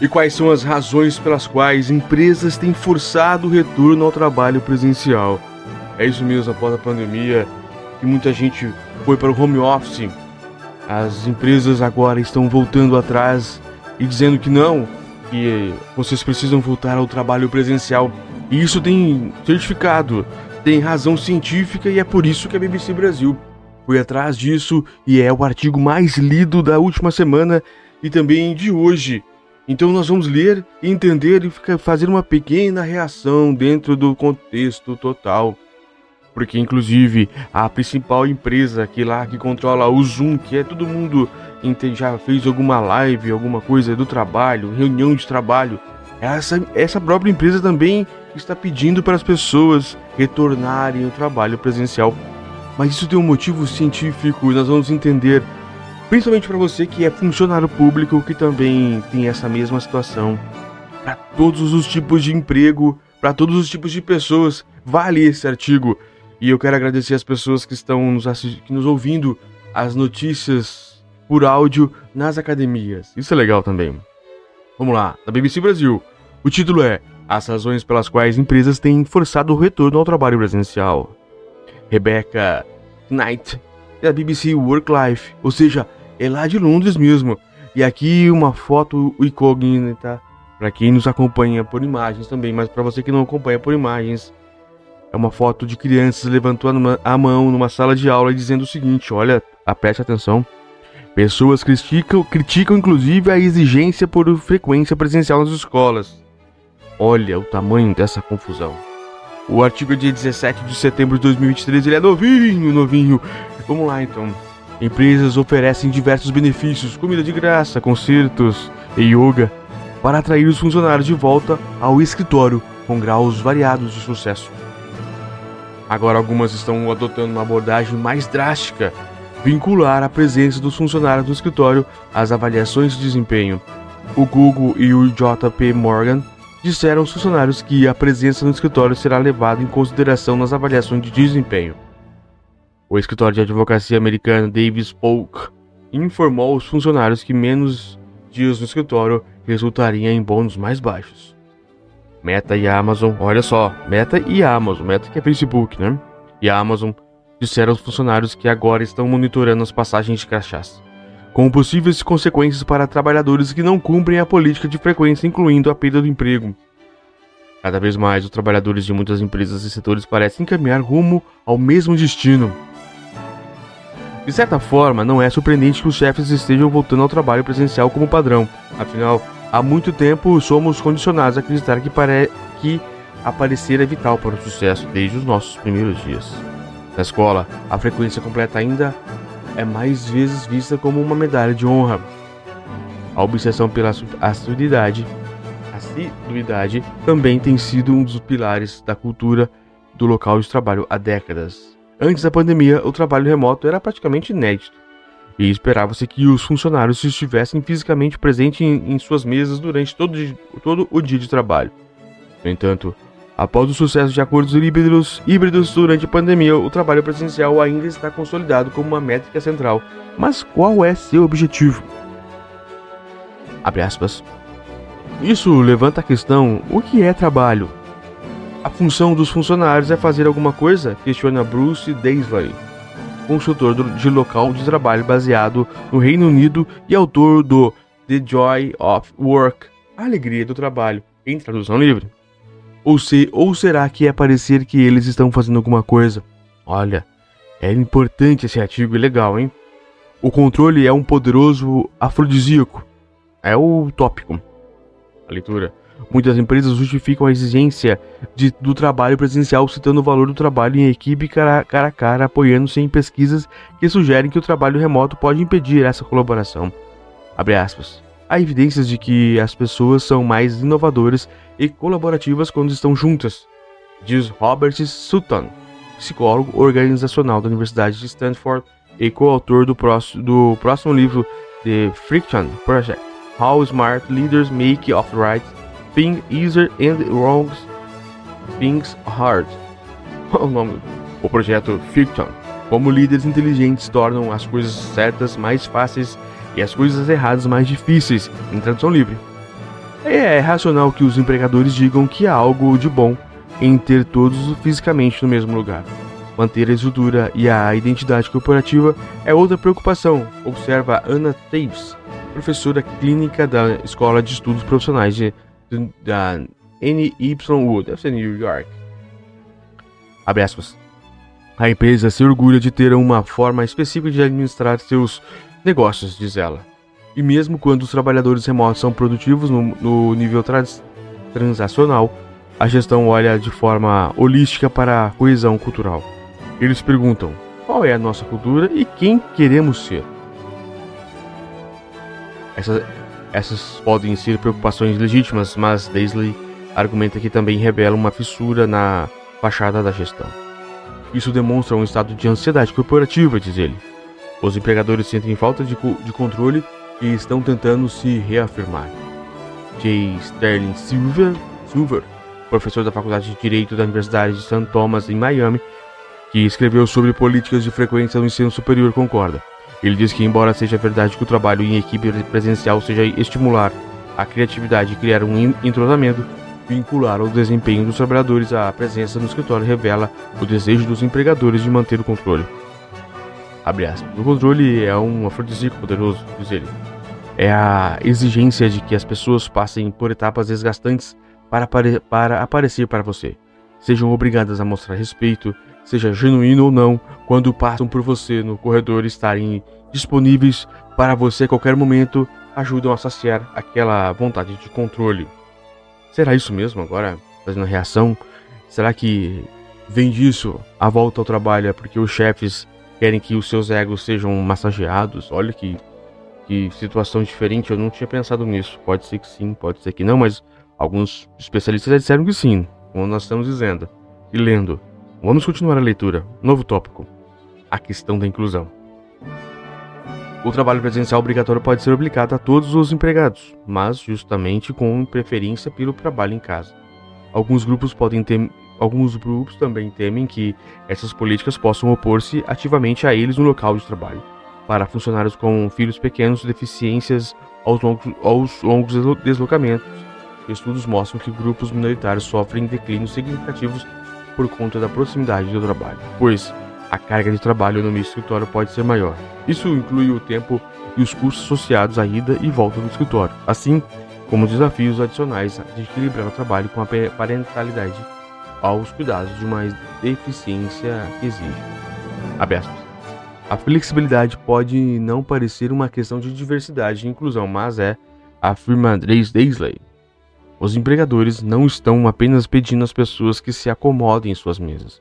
E quais são as razões pelas quais empresas têm forçado o retorno ao trabalho presencial? É isso mesmo, após a pandemia, que muita gente foi para o home office. As empresas agora estão voltando atrás e dizendo que não, que vocês precisam voltar ao trabalho presencial. E isso tem certificado, tem razão científica e é por isso que a BBC Brasil foi atrás disso e é o artigo mais lido da última semana e também de hoje. Então nós vamos ler, entender e fazer uma pequena reação dentro do contexto total. Porque inclusive a principal empresa que lá que controla o Zoom, que é todo mundo já fez alguma live, alguma coisa do trabalho, reunião de trabalho, essa, essa própria empresa também está pedindo para as pessoas retornarem ao trabalho presencial. Mas isso tem um motivo científico e nós vamos entender, principalmente para você que é funcionário público que também tem essa mesma situação. Para todos os tipos de emprego, para todos os tipos de pessoas, vale esse artigo. E eu quero agradecer as pessoas que estão nos, que nos ouvindo as notícias por áudio nas academias. Isso é legal também. Vamos lá, da BBC Brasil. O título é As razões pelas quais empresas têm forçado o retorno ao trabalho presencial. Rebecca Knight, da BBC Work Life, ou seja, é lá de Londres mesmo. E aqui uma foto incógnita para quem nos acompanha por imagens também, mas para você que não acompanha por imagens, é uma foto de crianças levantando a mão numa sala de aula e dizendo o seguinte: olha, preste atenção. Pessoas criticam, criticam inclusive a exigência por frequência presencial nas escolas. Olha o tamanho dessa confusão. O artigo é dia 17 de setembro de 2023, ele é novinho, novinho. Vamos lá então. Empresas oferecem diversos benefícios, comida de graça, concertos e yoga, para atrair os funcionários de volta ao escritório com graus variados de sucesso. Agora, algumas estão adotando uma abordagem mais drástica, vincular a presença dos funcionários do escritório às avaliações de desempenho. O Google e o JP Morgan disseram aos funcionários que a presença no escritório será levada em consideração nas avaliações de desempenho. O escritório de advocacia americano Davis Polk informou aos funcionários que menos dias no escritório resultariam em bônus mais baixos. Meta e Amazon, olha só, Meta e Amazon, Meta que é Facebook, né? E a Amazon disseram aos funcionários que agora estão monitorando as passagens de crachás, com possíveis consequências para trabalhadores que não cumprem a política de frequência, incluindo a perda do emprego. Cada vez mais, os trabalhadores de muitas empresas e setores parecem caminhar rumo ao mesmo destino. De certa forma, não é surpreendente que os chefes estejam voltando ao trabalho presencial como padrão, afinal, Há muito tempo somos condicionados a acreditar que, pare... que aparecer é vital para o sucesso desde os nossos primeiros dias. Na escola, a frequência completa ainda é mais vezes vista como uma medalha de honra. A obsessão pela assiduidade, assiduidade também tem sido um dos pilares da cultura do local de trabalho há décadas. Antes da pandemia, o trabalho remoto era praticamente inédito e esperava-se que os funcionários estivessem fisicamente presentes em, em suas mesas durante todo, todo, o dia de trabalho. No entanto, após o sucesso de acordos híbridos, híbridos durante a pandemia, o trabalho presencial ainda está consolidado como uma métrica central. Mas qual é seu objetivo? Isso levanta a questão: o que é trabalho? A função dos funcionários é fazer alguma coisa? Questiona Bruce Daisley consultor de local de trabalho baseado no Reino Unido e autor do The Joy of Work, A Alegria do Trabalho, em tradução livre. Ou, se, ou será que é parecer que eles estão fazendo alguma coisa? Olha, é importante esse artigo, é legal, hein? O controle é um poderoso afrodisíaco. É o tópico. A leitura. Muitas empresas justificam a exigência de, do trabalho presencial citando o valor do trabalho em equipe cara, cara a cara, apoiando-se em pesquisas que sugerem que o trabalho remoto pode impedir essa colaboração. Há evidências de que as pessoas são mais inovadoras e colaborativas quando estão juntas, diz Robert Sutton, psicólogo organizacional da Universidade de Stanford e coautor do, próximo, do próximo livro The Friction Project: How Smart Leaders Make of Right Thing Easier and Wrong Things Hard. o nome? O projeto Fiction. Como líderes inteligentes tornam as coisas certas mais fáceis e as coisas erradas mais difíceis, em tradução livre. É racional que os empregadores digam que há algo de bom em ter todos fisicamente no mesmo lugar. Manter a estrutura e a identidade corporativa é outra preocupação, observa Anna Taves, professora clínica da Escola de Estudos Profissionais de, da NYU, deve ser New York. Abre aspas. A empresa se orgulha de ter uma forma específica de administrar seus negócios, diz ela. E mesmo quando os trabalhadores remotos são produtivos no, no nível trans, transacional, a gestão olha de forma holística para a coesão cultural. Eles perguntam qual é a nossa cultura e quem queremos ser. Essa, essas podem ser preocupações legítimas, mas Daisley argumenta que também revela uma fissura na fachada da gestão. Isso demonstra um estado de ansiedade corporativa, diz ele. Os empregadores sentem falta de, de controle e estão tentando se reafirmar. J. Sterling Silver, Silver, professor da Faculdade de Direito da Universidade de St. Thomas, em Miami, que escreveu sobre políticas de frequência no ensino superior, concorda. Ele diz que, embora seja verdade que o trabalho em equipe presencial seja estimular a criatividade e criar um entrosamento, vincular o desempenho dos trabalhadores à presença no escritório revela o desejo dos empregadores de manter o controle. O controle é um afrodisíaco poderoso, diz ele. É a exigência de que as pessoas passem por etapas desgastantes para, para aparecer para você. Sejam obrigadas a mostrar respeito, seja genuíno ou não, quando passam por você no corredor estarem disponíveis para você a qualquer momento, ajudam a saciar aquela vontade de controle. Será isso mesmo agora, fazendo a reação? Será que vem disso a volta ao trabalho é porque os chefes querem que os seus egos sejam massageados? Olha que, que situação diferente, eu não tinha pensado nisso. Pode ser que sim, pode ser que não, mas alguns especialistas já disseram que sim, como nós estamos dizendo e lendo. Vamos continuar a leitura. Novo tópico: a questão da inclusão. O trabalho presencial obrigatório pode ser aplicado a todos os empregados, mas justamente com preferência pelo trabalho em casa. Alguns grupos podem ter Alguns grupos também temem que essas políticas possam opor-se ativamente a eles no local de trabalho. Para funcionários com filhos pequenos, deficiências aos longos, aos longos deslocamentos, estudos mostram que grupos minoritários sofrem declínios significativos por conta da proximidade do trabalho, pois a carga de trabalho no escritório pode ser maior. Isso inclui o tempo e os custos associados à ida e volta do escritório, assim como os desafios adicionais de equilibrar o trabalho com a parentalidade aos cuidados de uma deficiência que exige. A flexibilidade pode não parecer uma questão de diversidade e inclusão, mas é, afirma Grace Daisley. Os empregadores não estão apenas pedindo às pessoas que se acomodem em suas mesas.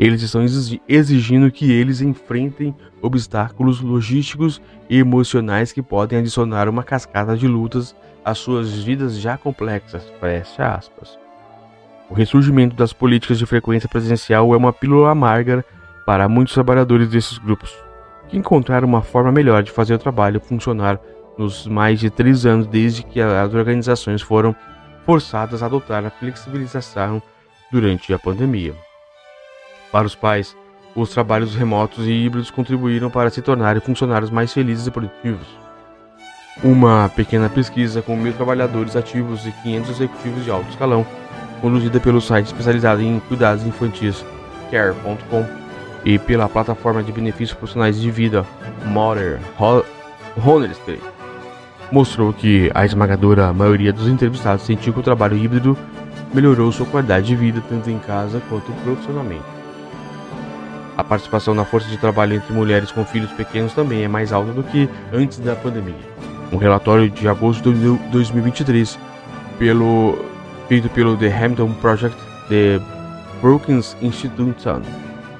Eles estão exigindo que eles enfrentem obstáculos logísticos e emocionais que podem adicionar uma cascata de lutas às suas vidas já complexas. Aspas. O ressurgimento das políticas de frequência presencial é uma pílula amarga para muitos trabalhadores desses grupos, que encontraram uma forma melhor de fazer o trabalho funcionar nos mais de três anos desde que as organizações foram forçadas a adotar a flexibilização durante a pandemia. Para os pais, os trabalhos remotos e híbridos contribuíram para se tornarem funcionários mais felizes e produtivos. Uma pequena pesquisa com mil trabalhadores ativos e 500 executivos de alto escalão, conduzida pelo site especializado em cuidados infantis care.com e pela plataforma de benefícios profissionais de vida Mother Honesty, mostrou que a esmagadora maioria dos entrevistados sentiu que o trabalho híbrido melhorou sua qualidade de vida tanto em casa quanto profissionalmente. A participação na força de trabalho entre mulheres com filhos pequenos também é mais alta do que antes da pandemia. Um relatório de agosto de 2023, pelo, feito pelo The Hamilton Project The Brookings Institution,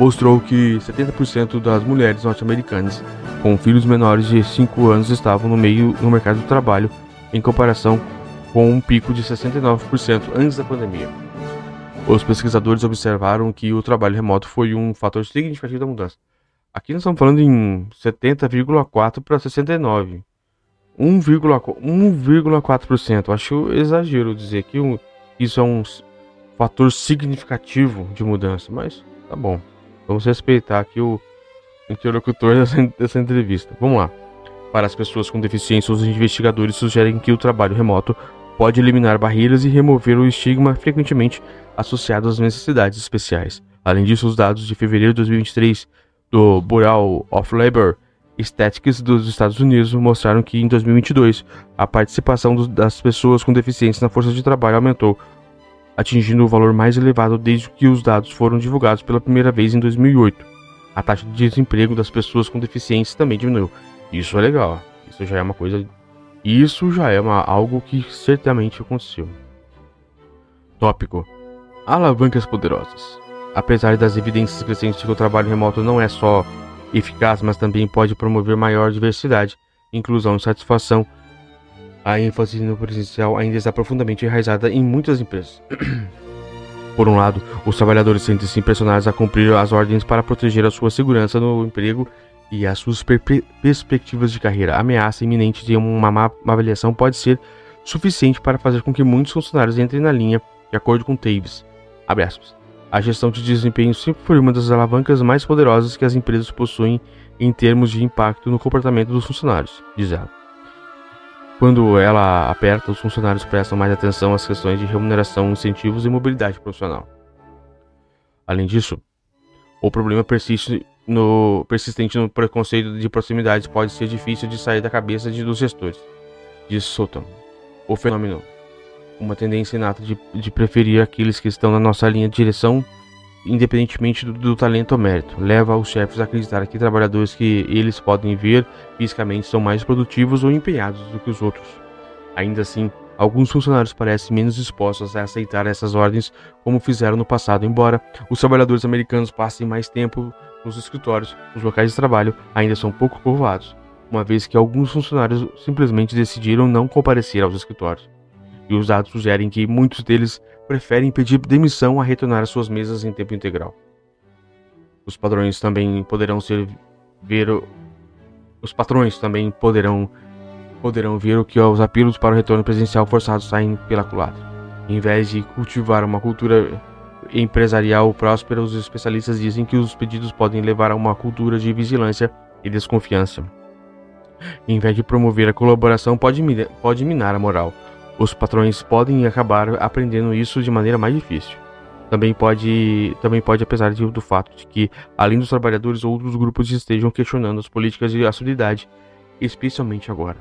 mostrou que 70% das mulheres norte-americanas com filhos menores de 5 anos estavam no meio no mercado de trabalho, em comparação com um pico de 69% antes da pandemia. Os pesquisadores observaram que o trabalho remoto foi um fator significativo da mudança. Aqui nós estamos falando em 70,4 para 69. 1,4%. Acho exagero dizer que isso é um fator significativo de mudança, mas tá bom. Vamos respeitar aqui o interlocutor dessa, dessa entrevista. Vamos lá. Para as pessoas com deficiência, os investigadores sugerem que o trabalho remoto pode eliminar barreiras e remover o estigma frequentemente associado às necessidades especiais. Além disso, os dados de fevereiro de 2023 do Bureau of Labor Statistics dos Estados Unidos mostraram que em 2022 a participação das pessoas com deficiência na força de trabalho aumentou, atingindo o valor mais elevado desde que os dados foram divulgados pela primeira vez em 2008. A taxa de desemprego das pessoas com deficiência também diminuiu. Isso é legal. Isso já é uma coisa. Isso já é uma, algo que certamente aconteceu. Tópico: Alavancas poderosas. Apesar das evidências crescentes de que o trabalho remoto não é só eficaz, mas também pode promover maior diversidade, inclusão e satisfação, a ênfase no presencial ainda está profundamente enraizada em muitas empresas. Por um lado, os trabalhadores sentem-se impressionados a cumprir as ordens para proteger a sua segurança no emprego e as suas perspectivas de carreira. A ameaça iminente de uma má avaliação pode ser suficiente para fazer com que muitos funcionários entrem na linha, de acordo com Taves. A gestão de desempenho sempre foi uma das alavancas mais poderosas que as empresas possuem em termos de impacto no comportamento dos funcionários, diz ela. Quando ela aperta, os funcionários prestam mais atenção às questões de remuneração, incentivos e mobilidade profissional. Além disso, o problema persiste no, persistente no preconceito de proximidade pode ser difícil de sair da cabeça de, dos gestores, diz Sutton. O fenômeno, uma tendência inata de, de preferir aqueles que estão na nossa linha de direção independentemente do, do, talento ou mérito, leva os chefes a acreditar que trabalhadores que eles podem ver fisicamente são mais produtivos ou empenhados do que os outros. Ainda assim, alguns funcionários parecem menos dispostos a aceitar essas ordens como fizeram no passado, embora os trabalhadores americanos passem mais tempo nos escritórios, os locais de trabalho ainda são pouco povoados, uma vez que alguns funcionários simplesmente decidiram não comparecer aos escritórios. E os dados sugerem que muitos deles preferem pedir demissão a retornar às suas mesas em tempo integral. Os padrões também poderão ser ver os patrões também poderão poderão ver o que os apelos para o retorno presencial forçado saem pela culatra. Em vez de cultivar uma cultura empresarial próspera, os especialistas dizem que os pedidos podem levar a uma cultura de vigilância e desconfiança. Em vez de promover a colaboração, pode, pode minar a moral. Os patrões podem acabar aprendendo isso de maneira mais difícil. Também pode, também pode apesar de, do fato de que, além dos trabalhadores, outros grupos estejam questionando as políticas de austeridade, especialmente agora.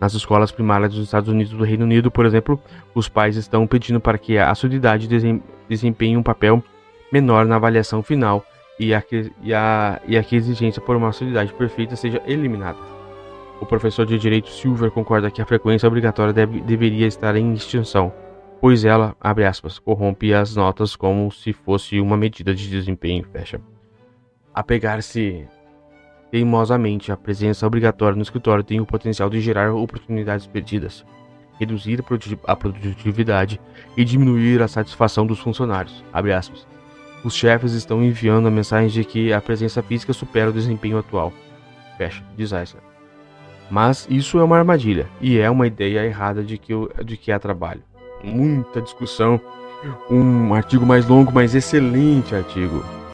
Nas escolas primárias dos Estados Unidos do Reino Unido, por exemplo, os pais estão pedindo para que a austeridade desempenhe um papel menor na avaliação final e a, e a, e a que a exigência por uma austeridade perfeita seja eliminada. O professor de direito Silver concorda que a frequência obrigatória deve, deveria estar em extinção, pois ela, abre aspas, corrompe as notas como se fosse uma medida de desempenho, fecha. Apegar-se teimosamente à presença obrigatória no escritório tem o potencial de gerar oportunidades perdidas, reduzir a produtividade e diminuir a satisfação dos funcionários, abre aspas. Os chefes estão enviando a mensagem de que a presença física supera o desempenho atual. Fecha, diz Eisler. Mas isso é uma armadilha e é uma ideia errada de que, de que há trabalho. Muita discussão, um artigo mais longo, mas excelente artigo.